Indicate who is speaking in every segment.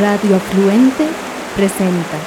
Speaker 1: Radio Afluente presenta.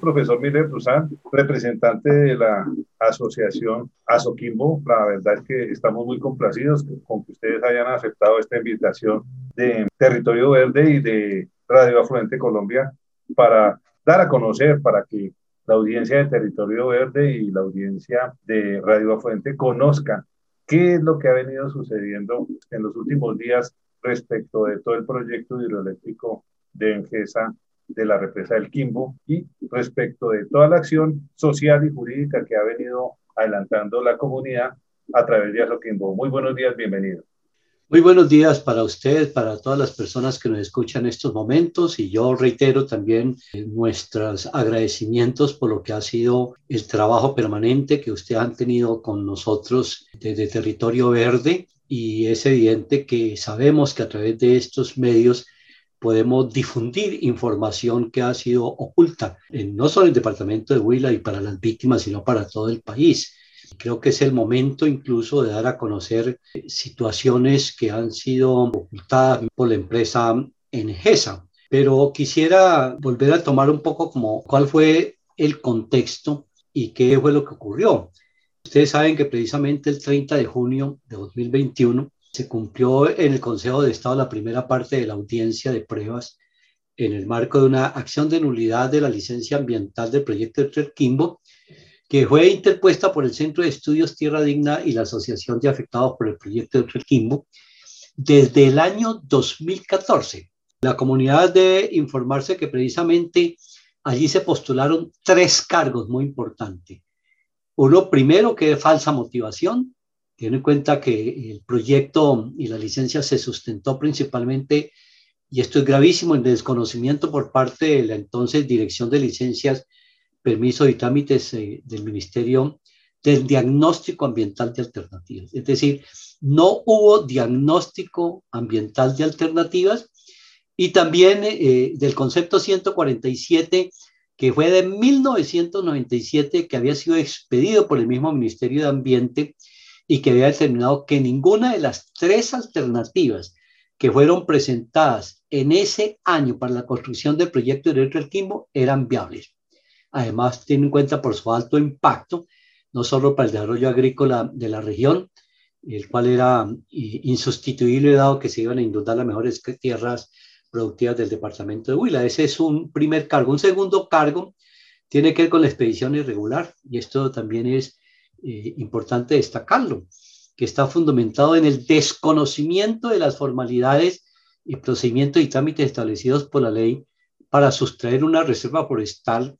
Speaker 2: Profesor Miller Brusán, representante de la asociación Asoquimbo, la verdad es que estamos muy complacidos con que ustedes hayan aceptado esta invitación de Territorio Verde y de Radio Afluente Colombia para dar a conocer, para que la audiencia de Territorio Verde y la audiencia de Radio Afluente conozcan qué es lo que ha venido sucediendo en los últimos días respecto de todo el proyecto hidroeléctrico de Engesa de la represa del Quimbo y respecto de toda la acción social y jurídica que ha venido adelantando la comunidad a través de Asoquimbo. Muy buenos días, bienvenido.
Speaker 3: Muy buenos días para usted, para todas las personas que nos escuchan en estos momentos y yo reitero también eh, nuestros agradecimientos por lo que ha sido el trabajo permanente que usted han tenido con nosotros desde Territorio Verde y es evidente que sabemos que a través de estos medios podemos difundir información que ha sido oculta, no solo en el departamento de Huila y para las víctimas, sino para todo el país. Creo que es el momento incluso de dar a conocer eh, situaciones que han sido ocultadas por la empresa Engesa. Pero quisiera volver a tomar un poco como cuál fue el contexto y qué fue lo que ocurrió. Ustedes saben que precisamente el 30 de junio de 2021 se cumplió en el Consejo de Estado la primera parte de la audiencia de pruebas en el marco de una acción de nulidad de la licencia ambiental del proyecto de Quimbo que fue interpuesta por el Centro de Estudios Tierra Digna y la Asociación de Afectados por el Proyecto de Quimbo desde el año 2014. La comunidad debe informarse que precisamente allí se postularon tres cargos muy importantes. Uno, primero, que es falsa motivación. Tiene en cuenta que el proyecto y la licencia se sustentó principalmente, y esto es gravísimo, en desconocimiento por parte de la entonces Dirección de Licencias permiso y trámites eh, del Ministerio del Diagnóstico Ambiental de Alternativas. Es decir, no hubo diagnóstico ambiental de alternativas y también eh, del concepto 147 que fue de 1997, que había sido expedido por el mismo Ministerio de Ambiente y que había determinado que ninguna de las tres alternativas que fueron presentadas en ese año para la construcción del proyecto de del Quimbo eran viables. Además, tiene en cuenta por su alto impacto, no solo para el desarrollo agrícola de la región, el cual era insustituible dado que se iban a inundar las mejores tierras productivas del departamento de Huila. Ese es un primer cargo. Un segundo cargo tiene que ver con la expedición irregular y esto también es eh, importante destacarlo, que está fundamentado en el desconocimiento de las formalidades y procedimientos y trámites establecidos por la ley para sustraer una reserva forestal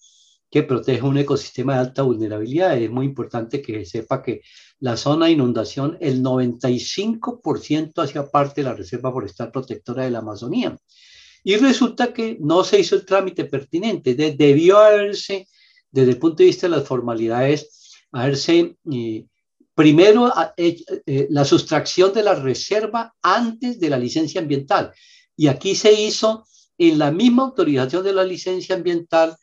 Speaker 3: que protege un ecosistema de alta vulnerabilidad. Es muy importante que sepa que la zona de inundación, el 95% hacía parte de la Reserva Forestal Protectora de la Amazonía. Y resulta que no se hizo el trámite pertinente. debió haberse, desde el punto de vista de las formalidades, haberse eh, primero eh, la sustracción de la reserva antes de la licencia ambiental. Y aquí se hizo en la misma autorización de la licencia ambiental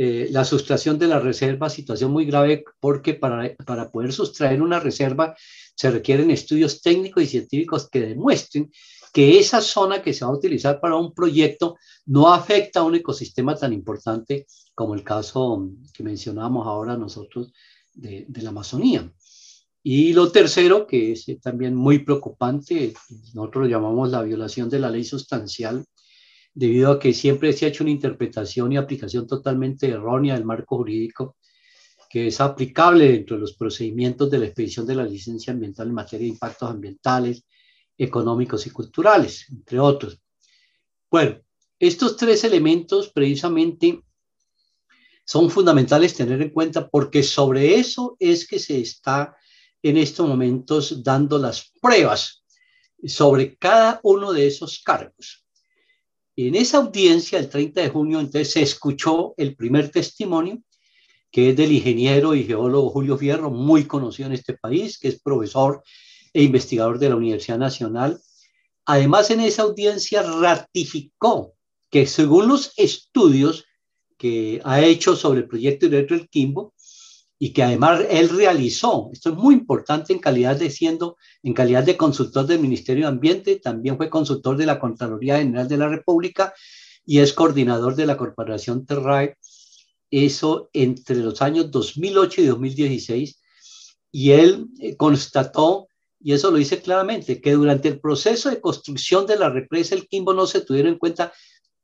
Speaker 3: eh, la sustracción de la reserva, situación muy grave porque para, para poder sustraer una reserva se requieren estudios técnicos y científicos que demuestren que esa zona que se va a utilizar para un proyecto no afecta a un ecosistema tan importante como el caso que mencionamos ahora nosotros de, de la Amazonía. Y lo tercero, que es también muy preocupante, nosotros lo llamamos la violación de la ley sustancial, debido a que siempre se ha hecho una interpretación y aplicación totalmente errónea del marco jurídico que es aplicable dentro de los procedimientos de la expedición de la licencia ambiental en materia de impactos ambientales, económicos y culturales, entre otros. Bueno, estos tres elementos precisamente son fundamentales tener en cuenta porque sobre eso es que se está en estos momentos dando las pruebas sobre cada uno de esos cargos. En esa audiencia, el 30 de junio, entonces se escuchó el primer testimonio, que es del ingeniero y geólogo Julio Fierro, muy conocido en este país, que es profesor e investigador de la Universidad Nacional. Además, en esa audiencia ratificó que según los estudios que ha hecho sobre el proyecto de del Quimbo, y que además él realizó, esto es muy importante en calidad de siendo, en calidad de consultor del Ministerio de Ambiente, también fue consultor de la Contraloría General de la República y es coordinador de la Corporación Terrae, eso entre los años 2008 y 2016, y él eh, constató, y eso lo dice claramente, que durante el proceso de construcción de la represa El Quimbo no se tuvieron en cuenta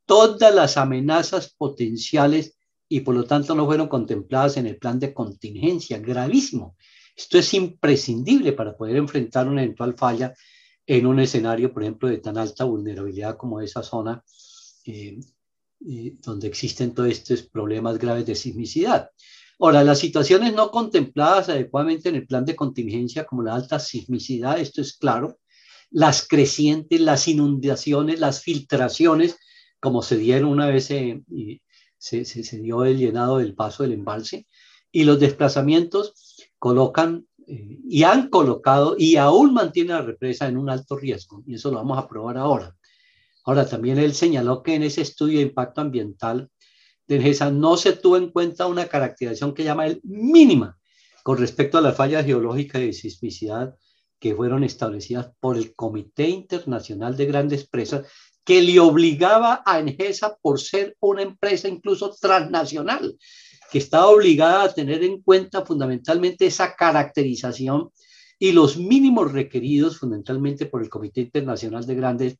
Speaker 3: todas las amenazas potenciales y por lo tanto no fueron contempladas en el plan de contingencia. Gravísimo. Esto es imprescindible para poder enfrentar una eventual falla en un escenario, por ejemplo, de tan alta vulnerabilidad como esa zona eh, eh, donde existen todos estos problemas graves de sismicidad. Ahora, las situaciones no contempladas adecuadamente en el plan de contingencia, como la alta sismicidad, esto es claro, las crecientes, las inundaciones, las filtraciones, como se dieron una vez eh, se, dio el llenado del paso del embalse, y los desplazamientos colocan eh, y han colocado y aún mantiene la represa en un alto riesgo, y eso lo vamos a probar ahora. Ahora, también él señaló que en ese estudio de impacto ambiental de NGESA no se tuvo en cuenta una caracterización que llama el mínima con respecto a las fallas geológicas y de sismicidad que fueron establecidas por el Comité Internacional de Grandes Presas, que le obligaba a Engesa por ser una empresa incluso transnacional, que estaba obligada a tener en cuenta fundamentalmente esa caracterización y los mínimos requeridos fundamentalmente por el Comité Internacional de Grandes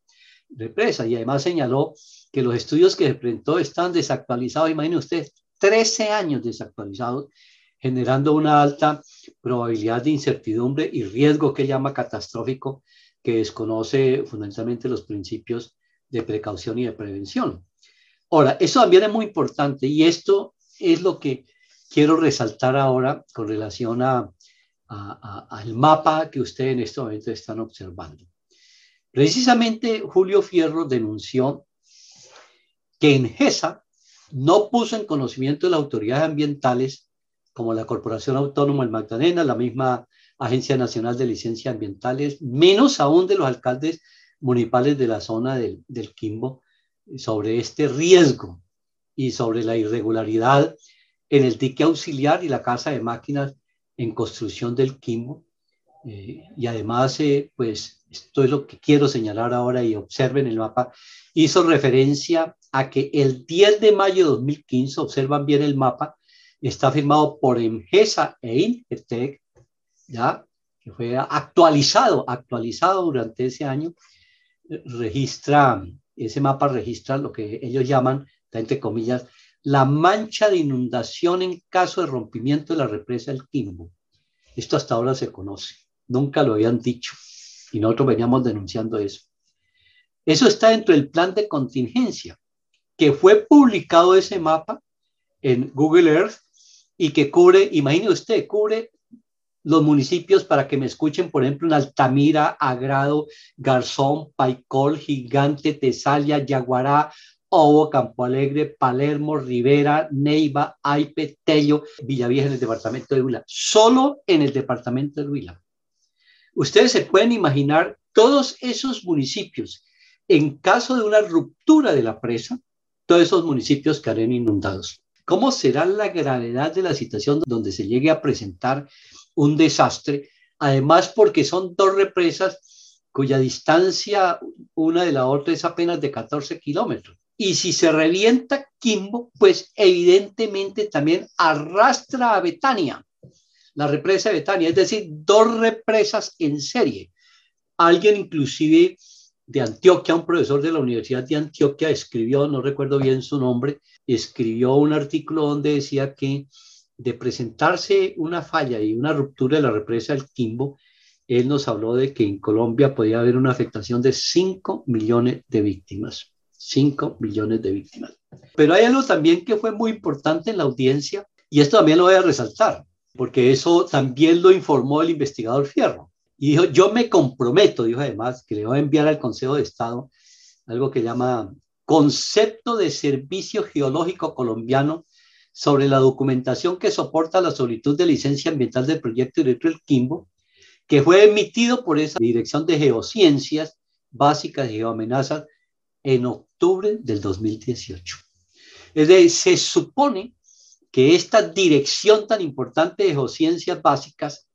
Speaker 3: Represas. Y además señaló que los estudios que se presentó están desactualizados. Imaginen ustedes, 13 años desactualizados, generando una alta probabilidad de incertidumbre y riesgo que llama catastrófico, que desconoce fundamentalmente los principios de precaución y de prevención. Ahora, eso también es muy importante y esto es lo que quiero resaltar ahora con relación a, al mapa que ustedes en este momento están observando. Precisamente Julio Fierro denunció que en GESA no puso en conocimiento de las autoridades ambientales como la Corporación Autónoma del Magdalena, la misma Agencia Nacional de Licencias Ambientales, menos aún de los alcaldes municipales de la zona del, del Quimbo sobre este riesgo y sobre la irregularidad en el dique auxiliar y la casa de máquinas en construcción del Quimbo. Eh, y además, eh, pues esto es lo que quiero señalar ahora y observen el mapa, hizo referencia a que el 10 de mayo de 2015, observan bien el mapa, está firmado por EMGESA e INGETEC, ya, que fue actualizado, actualizado durante ese año, registra, ese mapa registra lo que ellos llaman, entre comillas, la mancha de inundación en caso de rompimiento de la represa del Quimbo. Esto hasta ahora se conoce, nunca lo habían dicho y nosotros veníamos denunciando eso. Eso está dentro del plan de contingencia, que fue publicado ese mapa en Google Earth y que cubre, imagine usted, cubre los municipios para que me escuchen, por ejemplo, en Altamira, Agrado, Garzón, Paicol, Gigante, Tesalia, Yaguará, Obo, Campo Alegre, Palermo, Rivera, Neiva, Aipe, Tello, Villavieja en el departamento de Huila. Solo en el departamento de Huila. Ustedes se pueden imaginar todos esos municipios, en caso de una ruptura de la presa, todos esos municipios quedarían inundados. ¿Cómo será la gravedad de la situación donde se llegue a presentar un desastre, además porque son dos represas cuya distancia una de la otra es apenas de 14 kilómetros. Y si se revienta Quimbo, pues evidentemente también arrastra a Betania, la represa de Betania, es decir, dos represas en serie. Alguien inclusive de Antioquia, un profesor de la Universidad de Antioquia, escribió, no recuerdo bien su nombre, escribió un artículo donde decía que de presentarse una falla y una ruptura de la represa del Quimbo, él nos habló de que en Colombia podía haber una afectación de 5 millones de víctimas. 5 millones de víctimas. Pero hay algo también que fue muy importante en la audiencia, y esto también lo voy a resaltar, porque eso también lo informó el investigador Fierro. Y dijo, yo me comprometo, dijo además, que le voy a enviar al Consejo de Estado algo que llama concepto de servicio geológico colombiano sobre la documentación que soporta la solicitud de licencia ambiental del proyecto directo del Quimbo, que fue emitido por esa Dirección de Geociencias Básicas y Geoamenazas en octubre del 2018. Es decir, se supone que esta dirección tan importante de geociencias básicas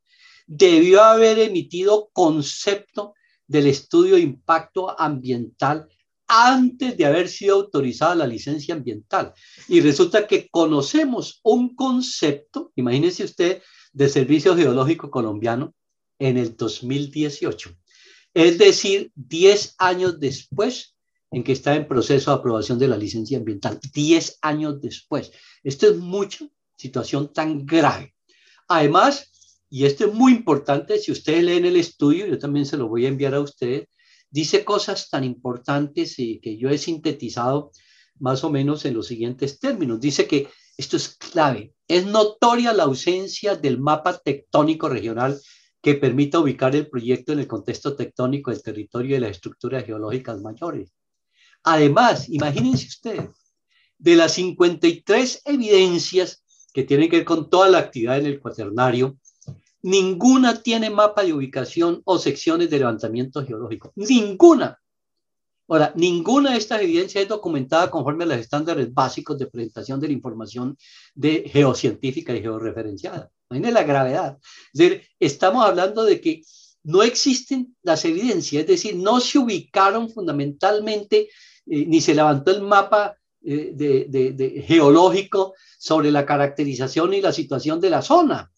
Speaker 3: debió haber emitido concepto del estudio de impacto ambiental antes de haber sido autorizada la licencia ambiental. Y resulta que conocemos un concepto, imagínense usted, de Servicio Geológico Colombiano en el 2018. Es decir, 10 años después en que está en proceso de aprobación de la licencia ambiental. 10 años después. Esto es mucha situación tan grave. Además, y esto es muy importante, si ustedes leen el estudio, yo también se lo voy a enviar a ustedes, dice cosas tan importantes y que yo he sintetizado más o menos en los siguientes términos. Dice que esto es clave. Es notoria la ausencia del mapa tectónico regional que permita ubicar el proyecto en el contexto tectónico del territorio y de las estructuras geológicas mayores. Además, imagínense ustedes, de las 53 evidencias que tienen que ver con toda la actividad en el cuaternario, Ninguna tiene mapa de ubicación o secciones de levantamiento geológico. Ninguna. Ahora, ninguna de estas evidencias es documentada conforme a los estándares básicos de presentación de la información de geocientífica y georreferenciada. Imagínense la gravedad. Es decir, estamos hablando de que no existen las evidencias, es decir, no se ubicaron fundamentalmente eh, ni se levantó el mapa eh, de, geológico sobre la caracterización y la situación de la zona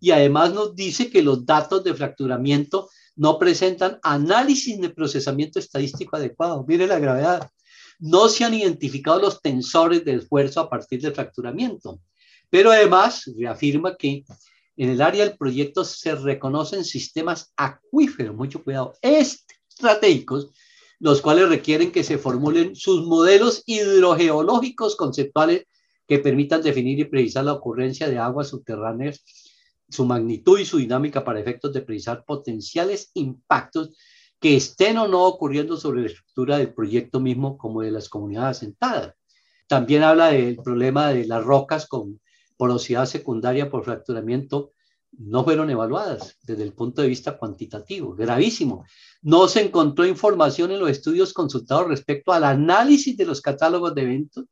Speaker 3: y además nos dice que los datos de fracturamiento no presentan análisis de procesamiento estadístico adecuado. Mire la gravedad. No se han identificado los tensores de esfuerzo a partir del fracturamiento. Pero además reafirma que en el área del proyecto se reconocen sistemas acuíferos, mucho cuidado, estratégicos, los cuales requieren que se formulen sus modelos hidrogeológicos conceptuales que permitan definir y precisar la ocurrencia de aguas subterráneas su magnitud y su dinámica para efectos de precisar potenciales impactos que estén o no ocurriendo sobre la estructura del proyecto mismo como de las comunidades asentadas. También habla del problema de las rocas con porosidad secundaria por fracturamiento no fueron evaluadas desde el punto de vista cuantitativo, gravísimo. No se encontró información en los estudios consultados respecto al análisis de los catálogos de eventos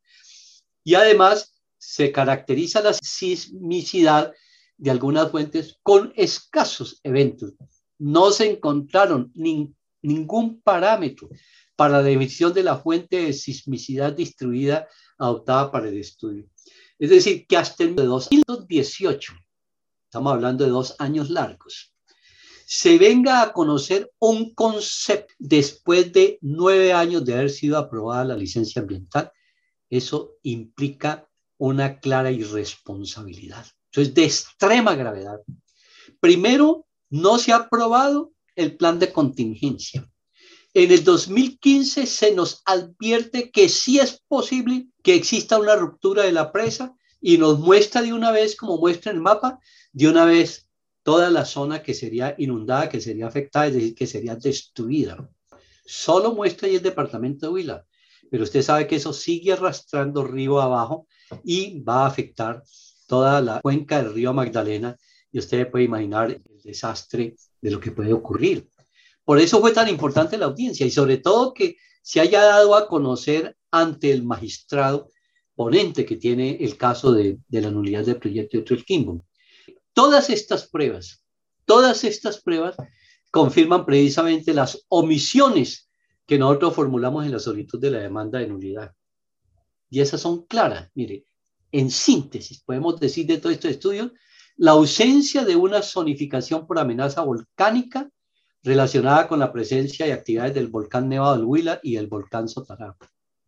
Speaker 3: y además se caracteriza la sismicidad de algunas fuentes con escasos eventos. No se encontraron ningún parámetro para la emisión de la fuente de sismicidad distribuida adoptada para el estudio. Es decir, que hasta el 2018, estamos hablando de dos años largos, se venga a conocer un concepto después de nueve años de haber sido aprobada la licencia ambiental, eso implica una clara irresponsabilidad. Eso es de extrema gravedad. Primero, no se ha aprobado el plan de contingencia. En el 2015 se nos advierte que sí es posible que exista una ruptura de la presa y nos muestra de una vez, como muestra el mapa, de una vez toda la zona que sería inundada, que sería afectada, es decir, que sería destruida. Solo muestra ahí el departamento de Huila, pero usted sabe que eso sigue arrastrando río abajo y va a afectar toda la cuenca del río Magdalena y usted puede imaginar el desastre de lo que puede ocurrir. Por eso fue tan importante la audiencia y sobre todo que se haya dado a conocer ante el magistrado ponente que tiene el caso de, la nulidad del proyecto de Kimbo. Todas estas pruebas, todas estas pruebas confirman precisamente las omisiones que nosotros formulamos en la solicitud de la demanda de nulidad. Y esas son claras. Mire, en síntesis, podemos decir de todo este estudio, la ausencia de una zonificación por amenaza volcánica relacionada con la presencia y actividades del volcán Nevado del Huila y el volcán Sotará.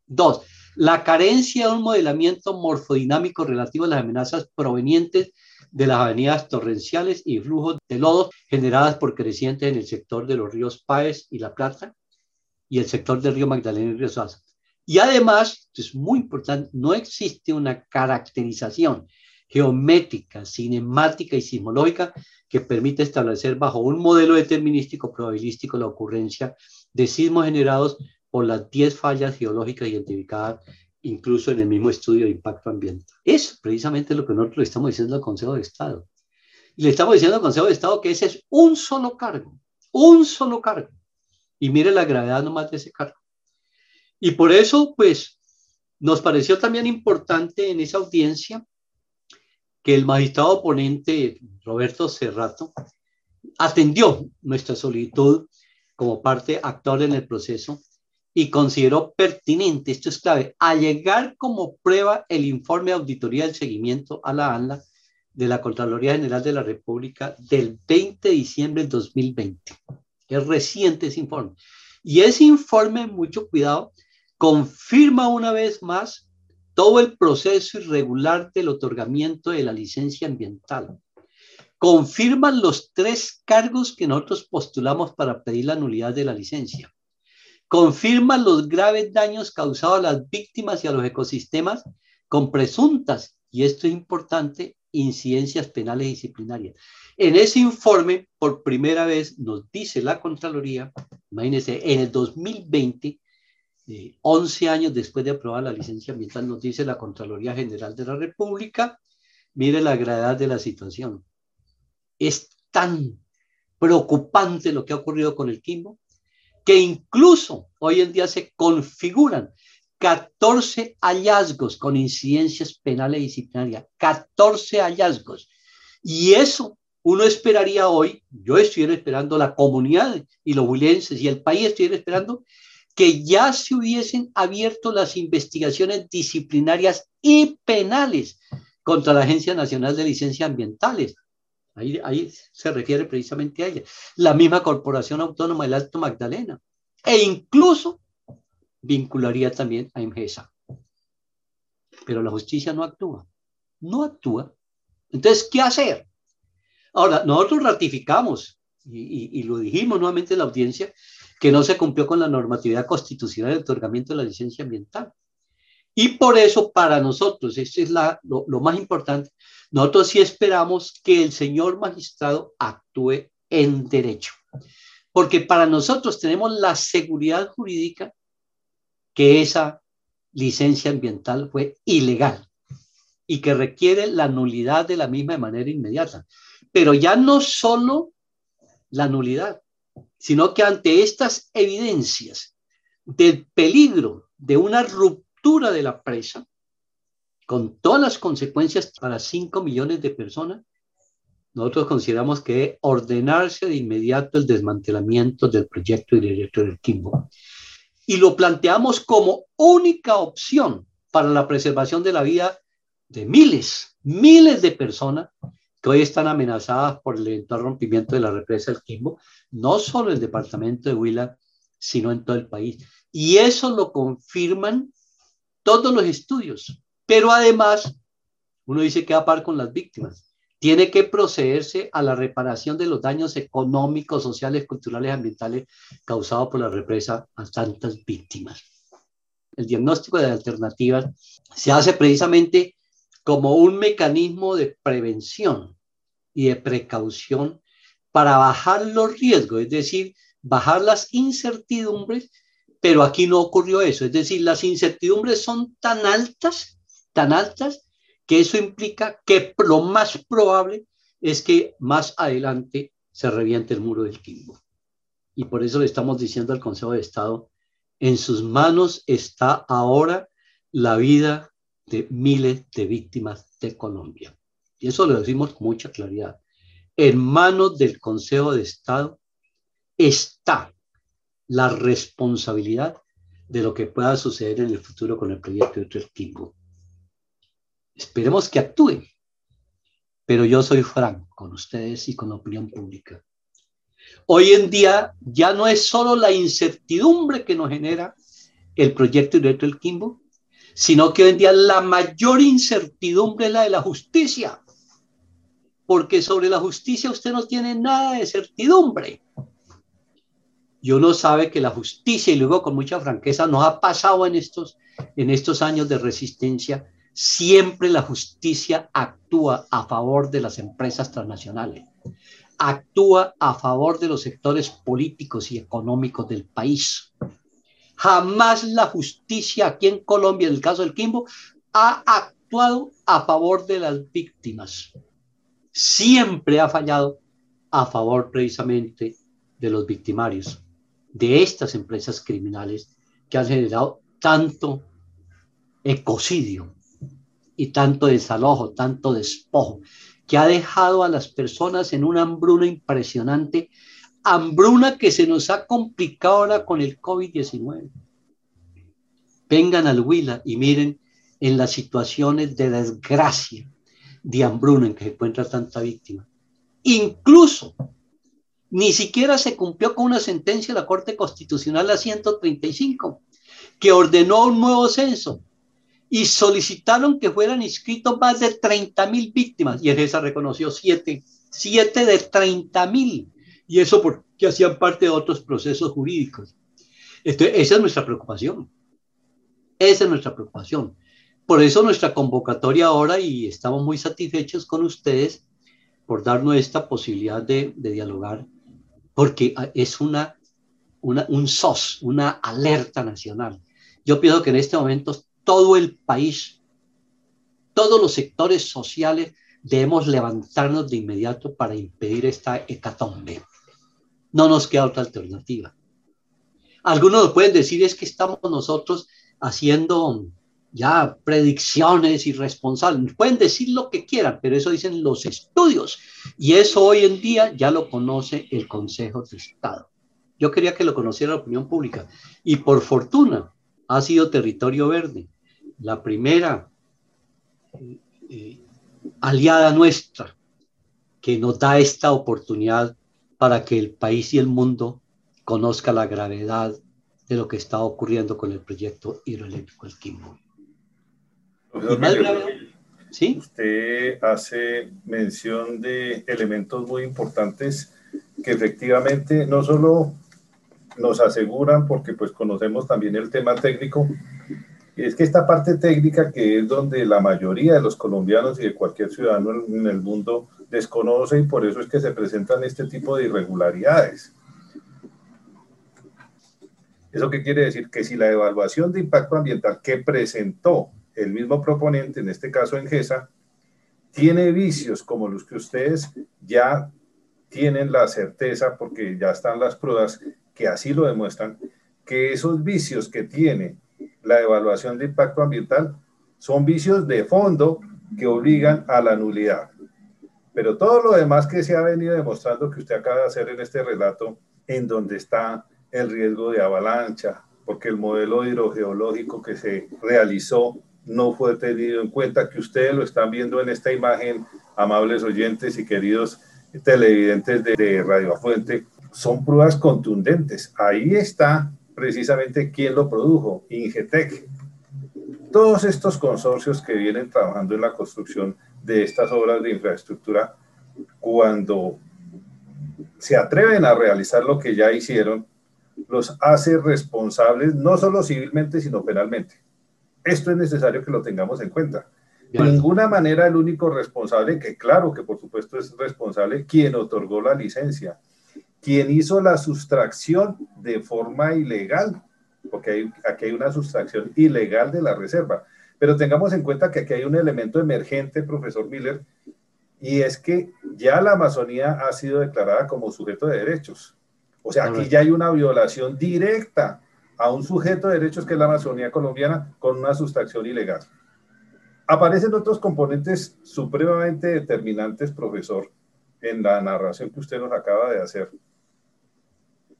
Speaker 3: Dos, la carencia de un modelamiento morfodinámico relativo a las amenazas provenientes de las avenidas torrenciales y flujos de lodo generadas por crecientes en el sector de los ríos Páez y La Plata y el sector del río Magdalena y Río Salsa. Y además, es muy importante, no existe una caracterización geométrica, cinemática y sismológica que permita establecer bajo un modelo determinístico probabilístico la ocurrencia de sismos generados por las 10 fallas geológicas identificadas incluso en el mismo estudio de impacto ambiental. Es precisamente lo que nosotros le estamos diciendo al Consejo de Estado. Y le estamos diciendo al Consejo de Estado que ese es un solo cargo, un solo cargo. Y mire la gravedad nomás de ese cargo. Y por eso, pues, nos pareció también importante en esa audiencia que el magistrado ponente Roberto Cerrato atendió nuestra solicitud como parte actual en el proceso y consideró pertinente, esto es clave, allegar como prueba el informe de auditoría del seguimiento a la ANLA de la Contraloría General de la República del 20 de diciembre del 2020. Es reciente ese informe. Y ese informe, mucho cuidado, confirma una vez más todo el proceso irregular del otorgamiento de la licencia ambiental. Confirman los tres cargos que nosotros postulamos para pedir la nulidad de la licencia. Confirman los graves daños causados a las víctimas y a los ecosistemas con presuntas, y esto es importante, incidencias penales disciplinarias. En ese informe, por primera vez, nos dice la Contraloría, imagínense, en el 2020, 11 eh, años después de aprobar la licencia ambiental, nos dice la Contraloría General de la República, mire la gravedad de la situación. Es tan preocupante lo que ha ocurrido con el Quimbo, que incluso hoy en día se configuran 14 hallazgos con incidencias penales disciplinarias, 14 hallazgos. Y eso uno esperaría hoy, yo estoy esperando, la comunidad y los huilenses y el país estoy esperando que ya se hubiesen abierto las investigaciones disciplinarias y penales contra la Agencia Nacional de Licencias Ambientales. Ahí, ahí se refiere precisamente a ella. La misma Corporación Autónoma del Alto Magdalena. E incluso vincularía también a IMGESA. Pero la justicia no actúa. No actúa. Entonces, ¿qué hacer? Ahora, nosotros ratificamos, y, y lo dijimos nuevamente en la audiencia, que no se cumplió con la normatividad constitucional de otorgamiento de la licencia ambiental. Y por eso, para nosotros, esto es lo, lo más importante, nosotros sí esperamos que el señor magistrado actúe en derecho. Porque para nosotros tenemos la seguridad jurídica que esa licencia ambiental fue ilegal y que requiere la nulidad de la misma de manera inmediata. Pero ya no solo la nulidad, sino que ante estas evidencias del peligro de una ruptura de la presa, con todas las consecuencias para 5 millones de personas, nosotros consideramos que ordenarse de inmediato el desmantelamiento del proyecto directo del Quimbo. Y lo planteamos como única opción para la preservación de la vida de miles, miles de personas que hoy están amenazadas por el eventual rompimiento de la represa del Quimbo, no solo en el departamento de Huila, sino en todo el país. Y eso lo confirman todos los estudios. Pero además, uno dice que a par con las víctimas. Tiene que procederse a la reparación de los daños económicos, sociales, culturales, ambientales causados por la represa a tantas víctimas. El diagnóstico de alternativas se hace precisamente como un mecanismo de prevención y de precaución para bajar los riesgos, es decir, bajar las incertidumbres, pero aquí no ocurrió eso, es decir, las incertidumbres son tan altas, tan altas, que eso implica que lo más probable es que más adelante se reviente el muro del Quimbo. Y por eso le estamos diciendo al Consejo de Estado, en sus manos está ahora la vida de miles de víctimas de Colombia. Y eso lo decimos con mucha claridad. En manos del Consejo de Estado está la responsabilidad de lo que pueda suceder en el futuro con el proyecto de Quimbo. Esperemos que actúe, pero yo soy franco con ustedes y con la opinión pública. Hoy en día ya no es solo la incertidumbre que nos genera el proyecto directo del Quimbo, sino que hoy en día la mayor incertidumbre es la de la justicia, porque sobre la justicia usted no tiene nada de certidumbre. Y uno sabe que la justicia, y luego con mucha franqueza, nos ha pasado en estos, en estos años de resistencia, siempre la justicia actúa a favor de las empresas transnacionales, actúa a favor de los sectores políticos y económicos del país. Jamás la justicia aquí en Colombia, en el caso del Quimbo, ha actuado a favor de las víctimas. Siempre ha fallado a favor precisamente de los victimarios, de estas empresas criminales que han generado tanto ecocidio y tanto desalojo, tanto despojo, que ha dejado a las personas en una hambruna impresionante, hambruna que se nos ha complicado ahora con el COVID-19. Vengan al Huila y miren en las situaciones de desgracia, de hambruna en que se encuentra tanta víctima. Incluso ni siquiera se cumplió con una sentencia de la Corte Constitucional la 135, que ordenó un nuevo censo y solicitaron que fueran inscritos más de 30 mil víctimas. Y esa reconoció siete, siete de 30 mil. Y eso porque hacían parte de otros procesos jurídicos. Entonces, esa es nuestra preocupación. Esa es nuestra preocupación. Por eso nuestra convocatoria ahora, y estamos muy satisfechos con ustedes por darnos esta posibilidad de, de dialogar porque es una, un SOS, una alerta nacional. Yo pienso que en este momento todo el país, todos los sectores sociales debemos levantarnos de inmediato para impedir esta hecatombe. No nos queda otra alternativa. Algunos nos pueden decir es que estamos nosotros haciendo ya predicciones irresponsables. Pueden decir lo que quieran, pero eso dicen los estudios. Y eso hoy en día ya lo conoce el Consejo de Estado. Yo quería que lo conociera la opinión pública. Y por fortuna ha sido territorio verde. La primera eh, eh, aliada nuestra que nos da esta oportunidad para que el país y el mundo conozca la gravedad de lo que está ocurriendo con el proyecto hidroeléctrico El Quimbo.
Speaker 2: ¿Sí? Usted hace mención de elementos muy importantes que efectivamente no solo nos aseguran, porque pues conocemos también el tema técnico, es que esta parte técnica que es donde la mayoría de los colombianos y de cualquier ciudadano en el mundo desconoce y por eso es que se presentan este tipo de irregularidades. ¿Eso qué quiere decir? Que si la evaluación de impacto ambiental que presentó el mismo proponente, en este caso en GESA, tiene vicios como los que ustedes ya tienen la certeza, porque ya están las pruebas que así lo demuestran, que esos vicios que tiene la evaluación de impacto ambiental son vicios de fondo que obligan a la nulidad. Pero todo lo demás que se ha venido demostrando que usted acaba de hacer en este relato, en donde está el riesgo de avalancha, porque el modelo hidrogeológico que se realizó no fue tenido en cuenta, que ustedes lo están viendo en esta imagen, amables oyentes y queridos televidentes de, Radio Fuente, son pruebas contundentes. Ahí está precisamente quién lo produjo, Ingetec. Todos estos consorcios que vienen trabajando en la construcción de estas obras de infraestructura, cuando se atreven a realizar lo que ya hicieron, los hace responsables no solo civilmente, sino penalmente. Esto es necesario que lo tengamos en cuenta. De ninguna manera el único responsable, que claro que por supuesto es responsable, quien otorgó la licencia, quien hizo la sustracción de forma ilegal, porque aquí hay una sustracción ilegal de la reserva. Pero tengamos en cuenta que aquí hay un elemento emergente, profesor Miller, y es que ya la Amazonía ha sido declarada como sujeto de derechos. O sea, aquí ya hay una violación directa a un sujeto de derechos que es la Amazonía colombiana con una sustracción ilegal. Aparecen otros componentes supremamente determinantes, profesor, en la narración que usted nos acaba de hacer.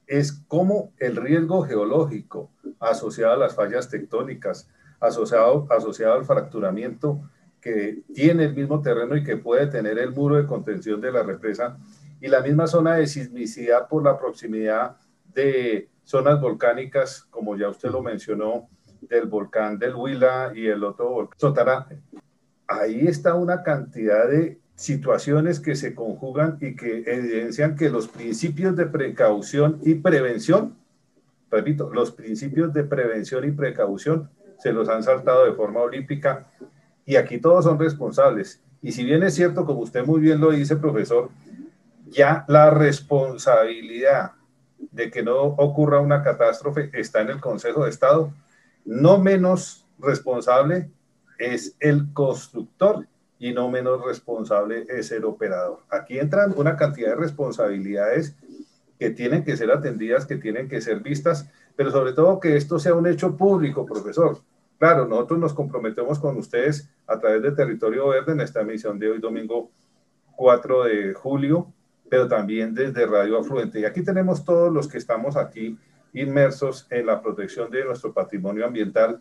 Speaker 2: Es cómo el riesgo geológico asociado a las fallas tectónicas, asociado, asociado al fracturamiento que tiene el mismo terreno y que puede tener el muro de contención de la represa y la misma zona de sismicidad por la proximidad de zonas volcánicas, como ya usted lo mencionó, del volcán del Huila y el otro volcán. Ahí está una cantidad de situaciones que se conjugan y que evidencian que los principios de precaución y prevención, repito, los principios de prevención y precaución se los han saltado de forma olímpica y aquí todos son responsables. Y si bien es cierto, como usted muy bien lo dice, profesor, ya la responsabilidad de que no ocurra una catástrofe está en el Consejo de Estado. No menos responsable es el constructor y no menos responsable es el operador. Aquí entran una cantidad de responsabilidades que tienen que ser atendidas, que tienen que ser vistas, pero sobre todo que esto sea un hecho público, profesor. Claro, nosotros nos comprometemos con ustedes a través de Territorio Verde en esta emisión de hoy, domingo 4 de julio, pero también desde Radio Afluente. Y aquí tenemos todos los que estamos aquí inmersos en la protección de nuestro patrimonio ambiental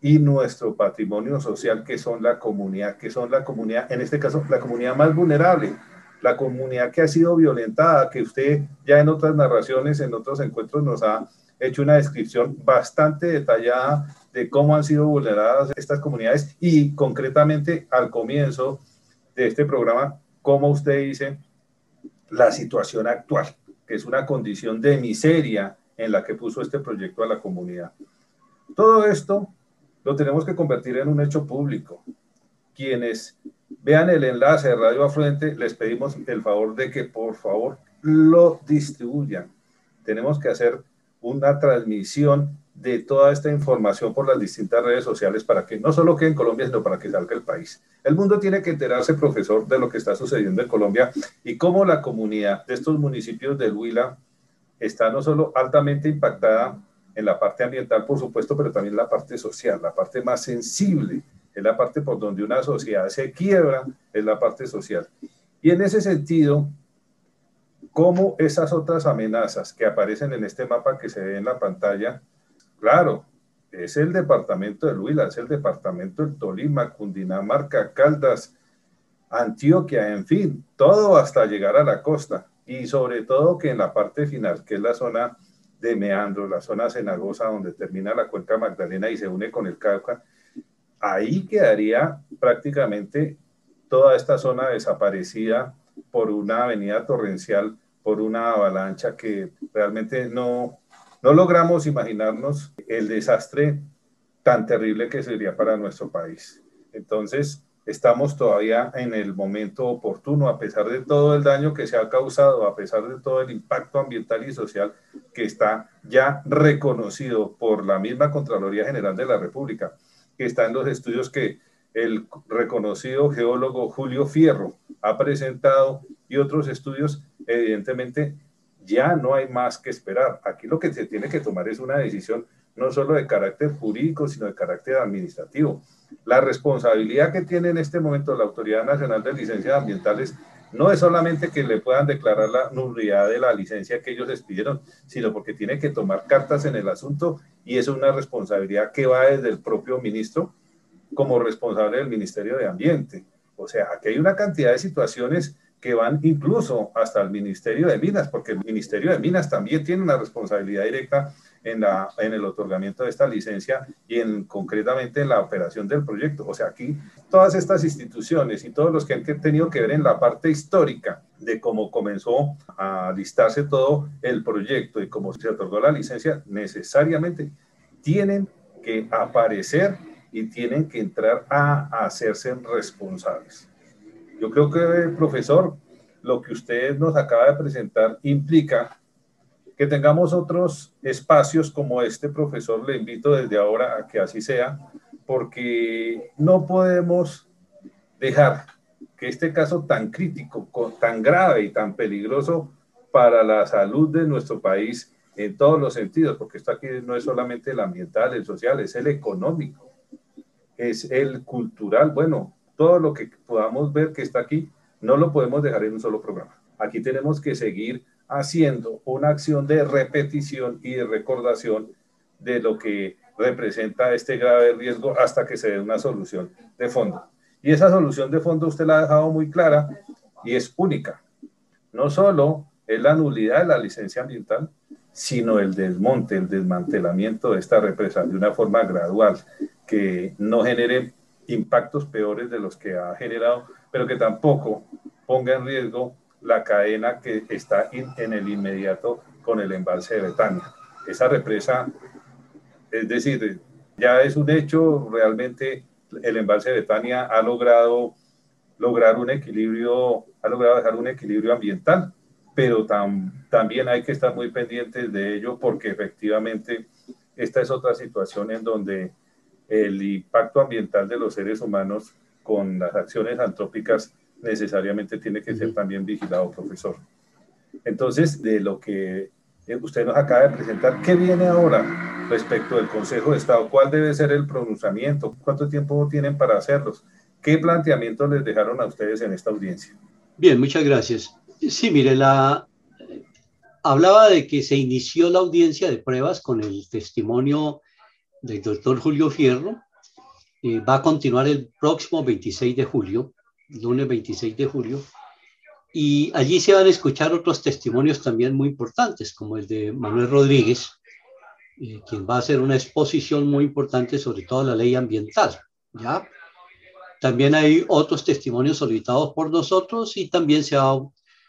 Speaker 2: y nuestro patrimonio social, que son la comunidad, que son la comunidad, en este caso, la comunidad más vulnerable, la comunidad que ha sido violentada, que usted ya en otras narraciones, en otros encuentros nos ha hecho una descripción bastante detallada de cómo han sido vulneradas estas comunidades y concretamente al comienzo de este programa, cómo usted dice la situación actual, que es una condición de miseria en la que puso este proyecto a la comunidad. Todo esto lo tenemos que convertir en un hecho público. Quienes vean el enlace de Radio Afluente, les pedimos el favor de que por favor lo distribuyan. Tenemos que hacer una transmisión de toda esta información por las distintas redes sociales para que no solo quede en Colombia, sino para que salga el país. El mundo tiene que enterarse, profesor, de lo que está sucediendo en Colombia y cómo la comunidad de estos municipios del Huila está no solo altamente impactada en la parte ambiental, por supuesto, pero también en la parte social, la parte más sensible, es la parte por donde una sociedad se quiebra, es la parte social. Y en ese sentido, cómo esas otras amenazas que aparecen en este mapa que se ve en la pantalla, claro, es el departamento de Huila, es el departamento del Tolima, Cundinamarca, Caldas, Antioquia, en fin, todo hasta llegar a la costa. Y sobre todo que en la parte final, que es la zona de Meandro, la zona cenagosa donde termina la cuenca Magdalena y se une con el Cauca, ahí quedaría prácticamente toda esta zona desaparecida por una avenida torrencial, por una avalancha que realmente no, no logramos imaginarnos el desastre tan terrible que sería para nuestro país. Entonces, estamos todavía en el momento oportuno, a pesar de todo el daño que se ha causado, a pesar de todo el impacto ambiental y social que está ya reconocido por la misma Contraloría General de la República, que está en los estudios que el reconocido geólogo Julio Fierro ha presentado y otros estudios, evidentemente ya no hay más que esperar. Aquí lo que se tiene que tomar es una decisión no solo de carácter jurídico, sino de carácter administrativo. La responsabilidad que tiene en este momento la Autoridad Nacional de Licencias Ambientales no es solamente que le puedan declarar la nulidad de la licencia que ellos les pidieron, sino porque tiene que tomar cartas en el asunto y es una responsabilidad que va desde el propio ministro como responsable del Ministerio de Ambiente. O sea, aquí hay una cantidad de situaciones que van incluso hasta el Ministerio de Minas, porque el Ministerio de Minas también tiene una responsabilidad directa en, la, en el otorgamiento de esta licencia y en, concretamente en la operación del proyecto. O sea, aquí todas estas instituciones y todos los que han tenido que ver en la parte histórica de cómo comenzó a listarse todo el proyecto y cómo se otorgó la licencia, necesariamente tienen que aparecer y tienen que entrar a hacerse responsables. Yo creo que, profesor, lo que usted nos acaba de presentar implica que tengamos otros espacios como este, profesor. Le invito desde ahora a que así sea, porque no podemos dejar que este caso tan crítico, tan grave y tan peligroso para la salud de nuestro país en todos los sentidos, porque esto aquí no es solamente el ambiental, el social, es el económico, es el cultural. Bueno, todo lo que podamos ver que está aquí, no lo podemos dejar en un solo programa. Aquí tenemos que seguir haciendo una acción de repetición y de recordación de lo que representa este grave riesgo hasta que se dé una solución de fondo. Y esa solución de fondo usted la ha dejado muy clara y es única. No solo es la nulidad de la licencia ambiental, sino el desmonte, el desmantelamiento de esta represa de una forma gradual que no genere impactos peores de los que ha generado, pero que tampoco ponga en riesgo la cadena que está en el inmediato con el embalse de Betania. Esa represa, es decir, ya es un hecho, realmente el embalse de Betania ha logrado lograr un equilibrio, ha logrado dejar un equilibrio ambiental, pero también hay que estar muy pendientes de ello porque efectivamente esta es otra situación en donde el impacto ambiental de los seres humanos con las acciones antrópicas necesariamente tiene que ser también vigilado, profesor. Entonces, de lo que usted nos acaba de presentar, ¿qué viene ahora? respecto del Consejo de Estado. ¿Cuál debe ser el pronunciamiento? ¿Cuánto tiempo tienen para hacerlos? ¿Qué planteamientos les dejaron a ustedes en esta audiencia?
Speaker 3: Bien, muchas gracias. Sí, mire, la, hablaba de que se inició la audiencia de pruebas con el testimonio del doctor Julio Fierro. Eh, va a continuar el próximo 26 de julio, lunes 26 de julio, y allí se van a escuchar otros testimonios también muy importantes, como el de Manuel Rodríguez, eh, quien va a hacer una exposición muy importante sobre toda la ley ambiental. ¿ya? También hay otros testimonios solicitados por nosotros y también se va,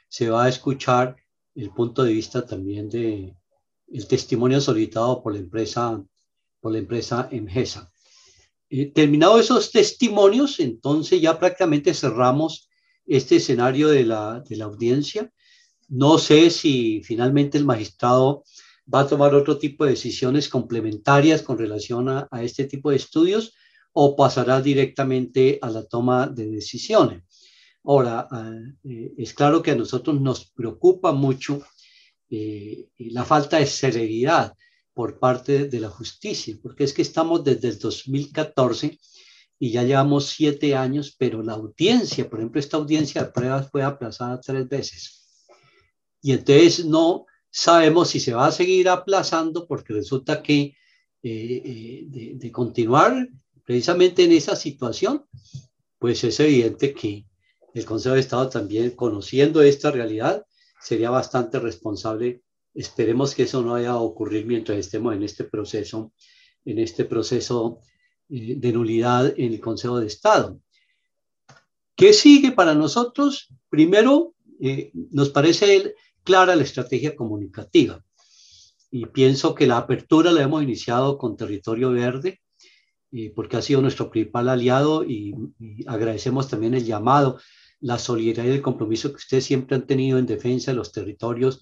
Speaker 3: se va a escuchar el punto de vista también de el testimonio solicitado por la empresa, por la empresa Emgesa. Eh, terminado esos testimonios, entonces ya prácticamente cerramos este escenario de la, de la audiencia. No sé si finalmente el magistrado va a tomar otro tipo de decisiones complementarias con relación a, a este tipo de estudios o pasará directamente a la toma de decisiones. Ahora, ah, eh, es claro que a nosotros nos preocupa mucho eh, la falta de serenidad por parte de la justicia, porque es que estamos desde el 2014 y ya llevamos siete años, pero la audiencia, por ejemplo, esta audiencia de pruebas fue aplazada tres veces. Y entonces no sabemos si se va a seguir aplazando porque resulta que eh, de, de continuar precisamente en esa situación, pues es evidente que el Consejo de Estado también, conociendo esta realidad, sería bastante responsable. Esperemos que eso no vaya a ocurrir mientras estemos en este proceso, en este proceso eh, de nulidad en el Consejo de Estado. ¿Qué sigue para nosotros? Primero, eh, nos parece clara la estrategia comunicativa y pienso que la apertura la hemos iniciado con Territorio Verde, eh, porque ha sido nuestro principal aliado y, y, agradecemos también el llamado la solidaridad y el compromiso que ustedes siempre han tenido en defensa de los territorios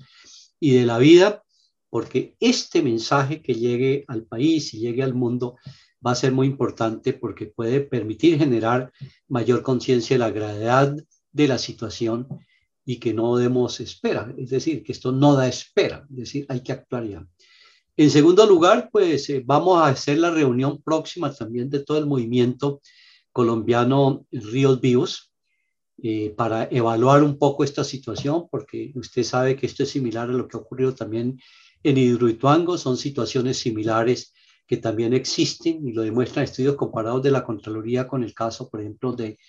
Speaker 3: y de la vida, porque este mensaje que llegue al país y llegue al mundo va a ser muy importante porque puede permitir generar mayor conciencia de la gravedad de la situación y que no demos espera, es decir, que esto no da espera, es decir, hay que actuar ya. En segundo lugar, pues eh, vamos a hacer la reunión próxima también de todo el movimiento colombiano Ríos Vivos, eh, para evaluar un poco esta situación, porque usted sabe que esto es similar a lo que ha ocurrido también en Hidroituango, son situaciones similares que también existen y lo demuestran estudios comparados de la Contraloría con el caso, por ejemplo, de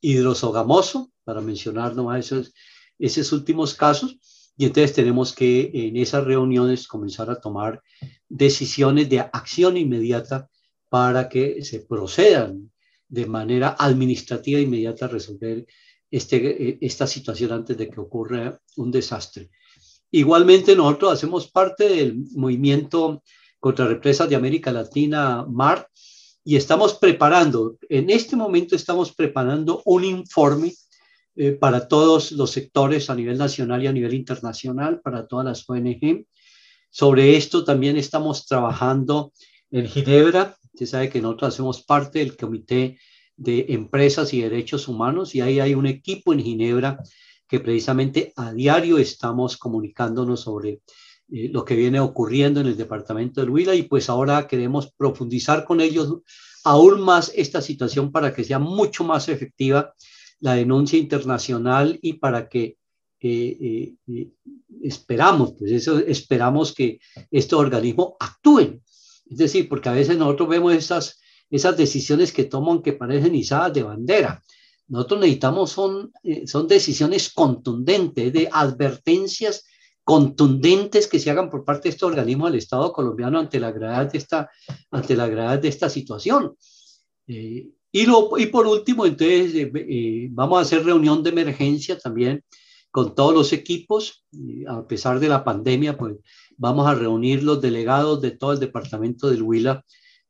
Speaker 3: hidrosogamoso, para mencionar nomás esos, esos últimos casos. Y entonces tenemos que en esas reuniones comenzar a tomar decisiones de acción inmediata para que se procedan de manera administrativa inmediata a resolver este, eh, esta situación antes de que ocurra un desastre. Igualmente, nosotros hacemos parte del movimiento contra represas de América Latina, MAR, y estamos preparando, en este momento estamos preparando un informe eh, para todos los sectores a nivel nacional y a nivel internacional, para todas las ONG. Sobre esto también estamos trabajando en Ginebra. Usted sabe que nosotros hacemos parte del Comité de Empresas y Derechos Humanos y ahí hay un equipo en Ginebra que precisamente a diario estamos comunicándonos sobre eh, lo que viene ocurriendo en el departamento del Huila y pues ahora queremos profundizar con ellos aún más esta situación para que sea mucho más efectiva la denuncia internacional y para que eh, eh, esperamos, pues eso esperamos que estos organismos actúen. Es decir, porque a veces nosotros vemos estas esas decisiones que toman que parecen izadas de bandera. Nosotros necesitamos son, eh, son decisiones contundentes, de advertencias contundentes que se hagan por parte de este organismo del Estado colombiano ante la gravedad de esta, ante la gravedad de esta situación. Eh, y, lo, y por último, entonces, eh, vamos a hacer reunión de emergencia también con todos los equipos, a pesar de la pandemia, pues vamos a reunir los delegados de todo el departamento del Huila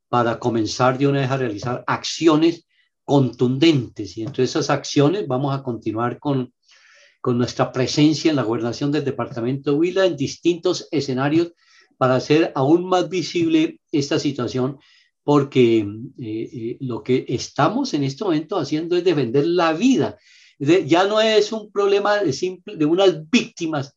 Speaker 3: para comenzar de una vez a realizar acciones contundentes. Y entre esas acciones vamos a continuar con, con nuestra presencia en la gobernación del departamento de Huila en distintos escenarios para hacer aún más visible esta situación, porque eh, eh, lo que estamos en este momento haciendo es defender la vida. ya no es un problema de, simple, de unas víctimas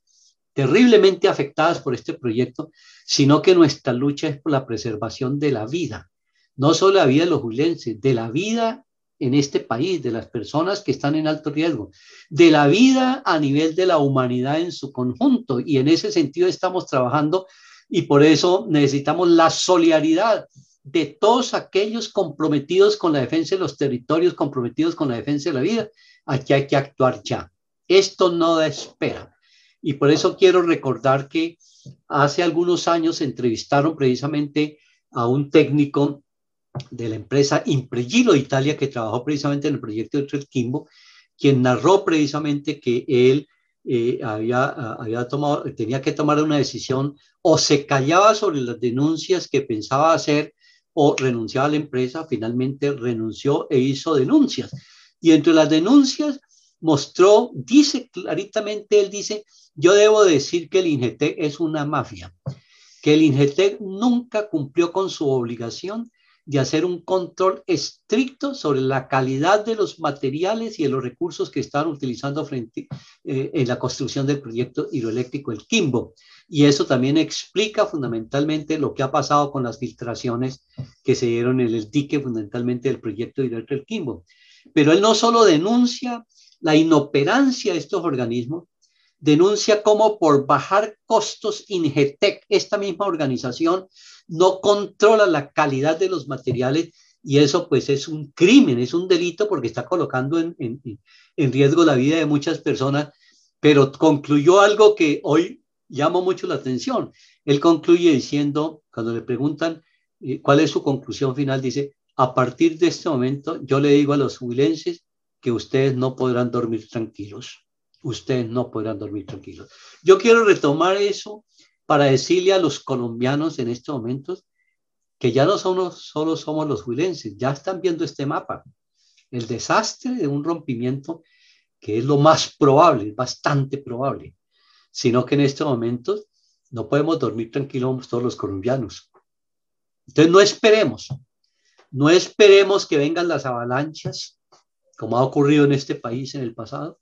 Speaker 3: terriblemente afectadas por este proyecto, sino que nuestra lucha es por la preservación de la vida, no solo la vida de los jubilenses, de la vida en este país, de las personas que están en alto riesgo, de la vida a nivel de la humanidad en su conjunto. Y en ese sentido estamos trabajando y por eso necesitamos la solidaridad de todos aquellos comprometidos con la defensa de los territorios, comprometidos con la defensa de la vida. Aquí hay que actuar ya. Esto no da espera. Y por eso quiero recordar que hace algunos años entrevistaron precisamente a un técnico de la empresa Impregilo de Italia, que trabajó precisamente en el proyecto de Kimbo, quien narró precisamente que él eh, había, había tomado, tenía que tomar una decisión o se callaba sobre las denuncias que pensaba hacer o renunciaba a la empresa, finalmente renunció e hizo denuncias. Y entre las denuncias mostró, dice claritamente, él dice, yo debo decir que el INGETEC es una mafia, que el INGETEC nunca cumplió con su obligación de hacer un control estricto sobre la calidad de los materiales y de los recursos que están utilizando frente, eh, en la construcción del proyecto hidroeléctrico El Quimbo. Y eso también explica fundamentalmente lo que ha pasado con las filtraciones que se dieron en el dique fundamentalmente del proyecto hidroeléctrico El Quimbo. Pero él no solo denuncia la inoperancia de estos organismos, denuncia cómo por bajar costos Ingetec, esta misma organización, no controla la calidad de los materiales y eso pues es un crimen, es un delito porque está colocando en, en, riesgo la vida de muchas personas, pero concluyó algo que hoy llamó mucho la atención. Él concluye diciendo, cuando le preguntan eh, cuál es su conclusión final, dice, a partir de este momento yo le digo a los jubilenses que ustedes no podrán dormir tranquilos, ustedes no podrán dormir tranquilos. Yo quiero retomar eso para decirle a los colombianos en estos momentos que ya no somos, solo somos los huilenses, ya están viendo este mapa. El desastre de un rompimiento que es lo más probable, bastante probable, sino que en estos momentos no podemos dormir tranquilos todos los colombianos. Entonces no esperemos, no esperemos que vengan las avalanchas, como ha ocurrido en este país en el pasado,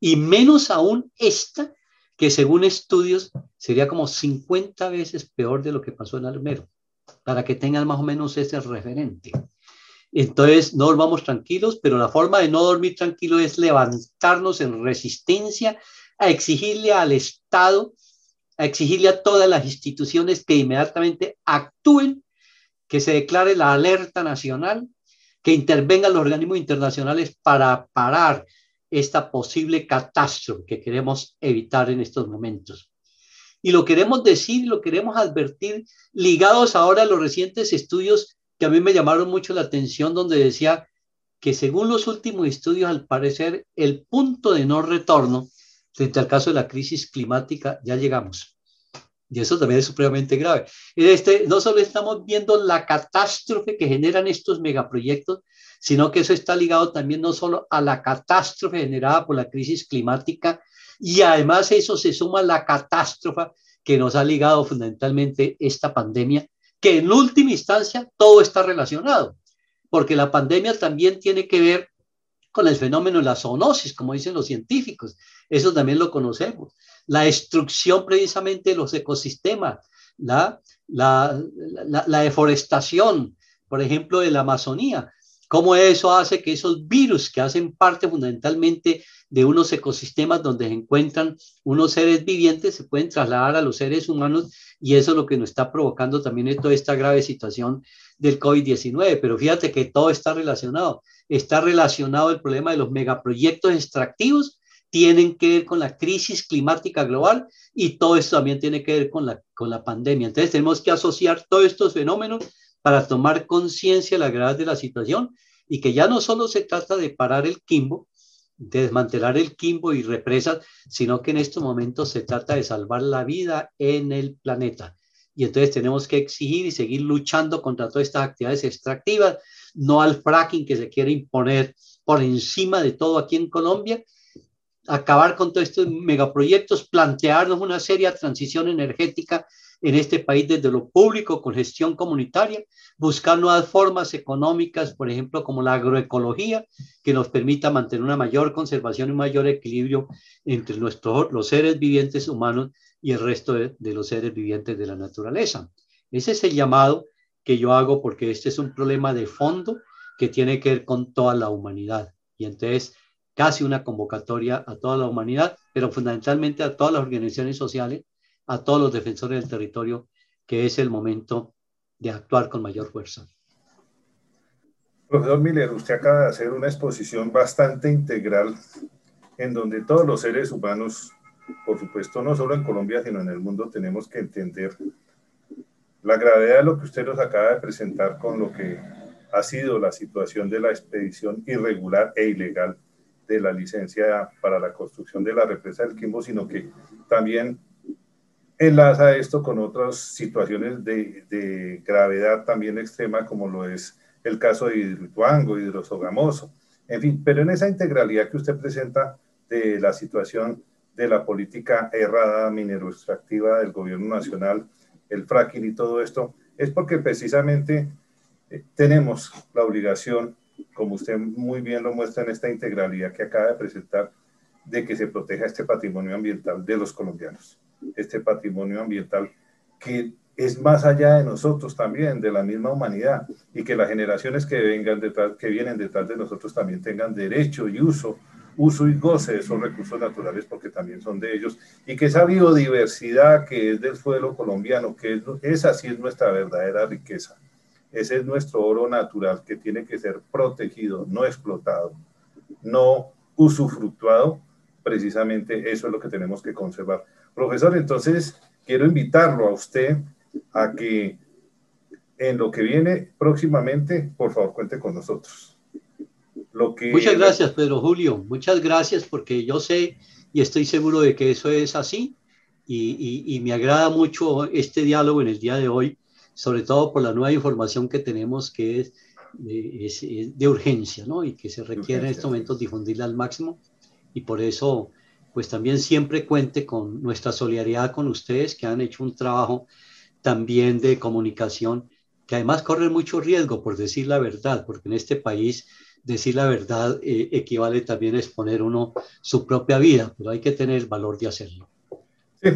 Speaker 3: y menos aún esta que según estudios sería como 50 veces peor de lo que pasó en Almero, para que tengan más o menos ese referente. Entonces, no dormamos tranquilos, pero la forma de no dormir tranquilo es levantarnos en resistencia a exigirle al Estado, a exigirle a todas las instituciones que inmediatamente actúen, que se declare la alerta nacional, que intervengan los organismos internacionales para parar esta posible catástrofe que queremos evitar en estos momentos. Y lo queremos decir, lo queremos advertir, ligados ahora a los recientes estudios que a mí me llamaron mucho la atención, donde decía que según los últimos estudios, al parecer, el punto de no retorno frente al caso de la crisis climática, ya llegamos. Y eso también es supremamente grave. Este, no solo estamos viendo la catástrofe que generan estos megaproyectos, sino que eso está ligado también no solo a la catástrofe generada por la crisis climática, y además eso se suma a la catástrofe que nos ha ligado fundamentalmente esta pandemia, que en última instancia todo está relacionado, porque la pandemia también tiene que ver con el fenómeno de la zoonosis, como dicen los científicos. Eso también lo conocemos. La destrucción precisamente de los ecosistemas, la, la, la, deforestación, por ejemplo, de la Amazonía cómo eso hace que esos virus que hacen parte fundamentalmente de unos ecosistemas donde se encuentran unos seres vivientes se pueden trasladar a los seres humanos y eso es lo que nos está provocando también toda esta grave situación del COVID-19. Pero fíjate que todo está relacionado. Está relacionado el problema de los megaproyectos extractivos, tienen que ver con la crisis climática global y todo esto también tiene que ver con la, con la pandemia. Entonces tenemos que asociar todos estos fenómenos para tomar conciencia de la gravedad de la situación y que ya no solo se trata de parar el quimbo, de desmantelar el quimbo y represas, sino que en estos momentos se trata de salvar la vida en el planeta. Y entonces tenemos que exigir y seguir luchando contra todas estas actividades extractivas, no al fracking que se quiere imponer por encima de todo aquí en Colombia, acabar con todos estos megaproyectos, plantearnos una seria transición energética en este país desde lo público con gestión comunitaria, buscar nuevas formas económicas, por ejemplo, como la agroecología, que nos permita mantener una mayor conservación y un mayor equilibrio entre nuestros, los seres vivientes humanos y el resto de, de los seres vivientes de la naturaleza. Ese es el llamado que yo hago porque este es un problema de fondo que tiene que ver con toda la humanidad. Y entonces, casi una convocatoria a toda la humanidad, pero fundamentalmente a todas las organizaciones sociales a todos los defensores del territorio que es el momento de actuar con mayor fuerza.
Speaker 2: Profesor Miller, usted acaba de hacer una exposición bastante integral en donde todos los seres humanos, por supuesto no solo en Colombia, sino en el mundo, tenemos que entender la gravedad de lo que usted nos acaba de presentar con lo que ha sido la situación de la expedición irregular e ilegal de la licencia para la construcción de la represa del Quimbo, sino que también enlaza esto con otras situaciones de, gravedad también extrema, como lo es el caso de Hidroituango, Hidrosogamoso, en fin, pero en esa integralidad que usted presenta de la situación de la política errada minero extractiva del gobierno nacional, el fracking y todo esto, es porque precisamente eh, tenemos la obligación, como usted muy bien lo muestra en esta integralidad que acaba de presentar, de que se proteja este patrimonio ambiental de los colombianos. Este patrimonio ambiental que es más allá de nosotros también, de la misma humanidad, y que las generaciones que, vengan detrás, que vienen detrás de nosotros también tengan derecho y uso, uso y goce de esos recursos naturales, porque también son de ellos, y que esa biodiversidad que es del suelo colombiano, que es, esa sí es nuestra verdadera riqueza, ese es nuestro oro natural que tiene que ser protegido, no explotado, no usufructuado, precisamente eso es lo que tenemos que conservar. Profesor, entonces quiero invitarlo a usted a que en lo que viene próximamente, por favor, cuente con nosotros.
Speaker 3: Muchas gracias, Pedro Julio. Muchas gracias porque yo sé y estoy seguro de que eso es así y, me agrada mucho este diálogo en el día de hoy, sobre todo por la nueva información que tenemos que es de, de urgencia, ¿no? Y que se requiere en estos momentos difundirla al máximo y por eso pues también siempre cuente con nuestra solidaridad con ustedes que han hecho un trabajo también de comunicación que además corre mucho riesgo por decir la verdad, porque en este país decir la verdad eh, equivale también a exponer uno su propia vida, pero hay que tener el valor de hacerlo.
Speaker 2: Sí,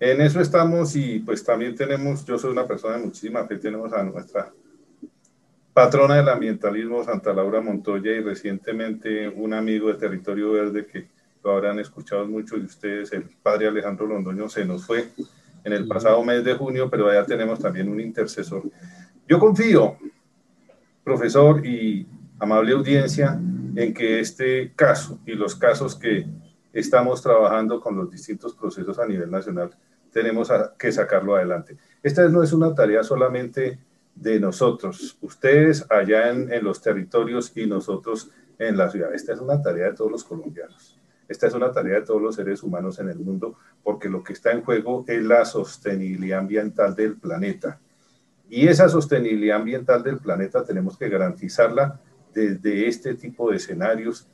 Speaker 2: en eso estamos y pues también tenemos, yo soy una persona de muchísima fe, tenemos a nuestra patrona del ambientalismo, Santa Laura Montoya, y recientemente un amigo de Territorio Verde que lo habrán escuchado muchos de ustedes, el padre Alejandro Londoño se nos fue en el pasado mes de junio, pero allá tenemos también un intercesor. Yo confío, profesor y amable audiencia, en que este caso y los casos que estamos trabajando con los distintos procesos a nivel nacional, tenemos que sacarlo adelante. Esta no es una tarea solamente de nosotros, ustedes allá en, en los territorios y nosotros en la ciudad. Esta es una tarea de todos los colombianos. Esta es una tarea de todos los seres humanos en el mundo porque lo que está en juego es la sostenibilidad ambiental del planeta. Y esa sostenibilidad ambiental del planeta tenemos que garantizarla desde este tipo de escenarios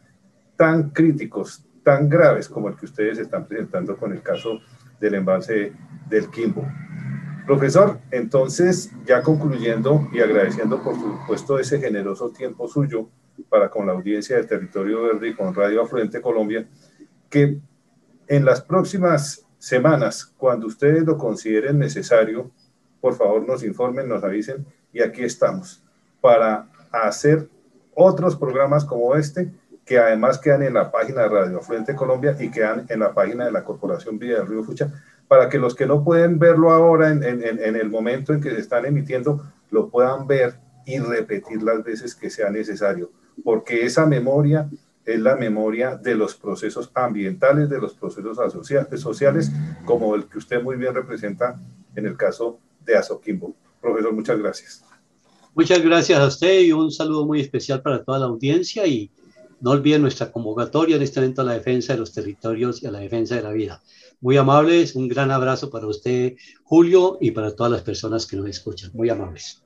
Speaker 2: tan críticos, tan graves como el que ustedes están presentando con el caso del embalse del Quimbo. Profesor, entonces, ya concluyendo y agradeciendo por supuesto ese generoso tiempo suyo para con la audiencia de Territorio Verde y con Radio Afluente Colombia, que en las próximas semanas, cuando ustedes lo consideren necesario, por favor nos informen, nos avisen y aquí estamos para hacer otros programas como este que además quedan en la página de Radio Afluente Colombia y quedan en la página de la Corporación Villa del Río Fucha, para que los que no pueden verlo ahora en, en, en, el momento en que se están emitiendo, lo puedan ver y repetir las veces que sea necesario, porque esa memoria es la memoria de los procesos ambientales, de los procesos sociales, como el que usted muy bien representa en el caso de Azoquimbo. Profesor, muchas gracias.
Speaker 3: Muchas gracias a usted y un saludo muy especial para toda la audiencia y no olviden nuestra convocatoria en este evento a la defensa de los territorios y a la defensa de la vida. Muy amables, un gran abrazo para usted, Julio, y para todas las personas que nos escuchan. Muy amables.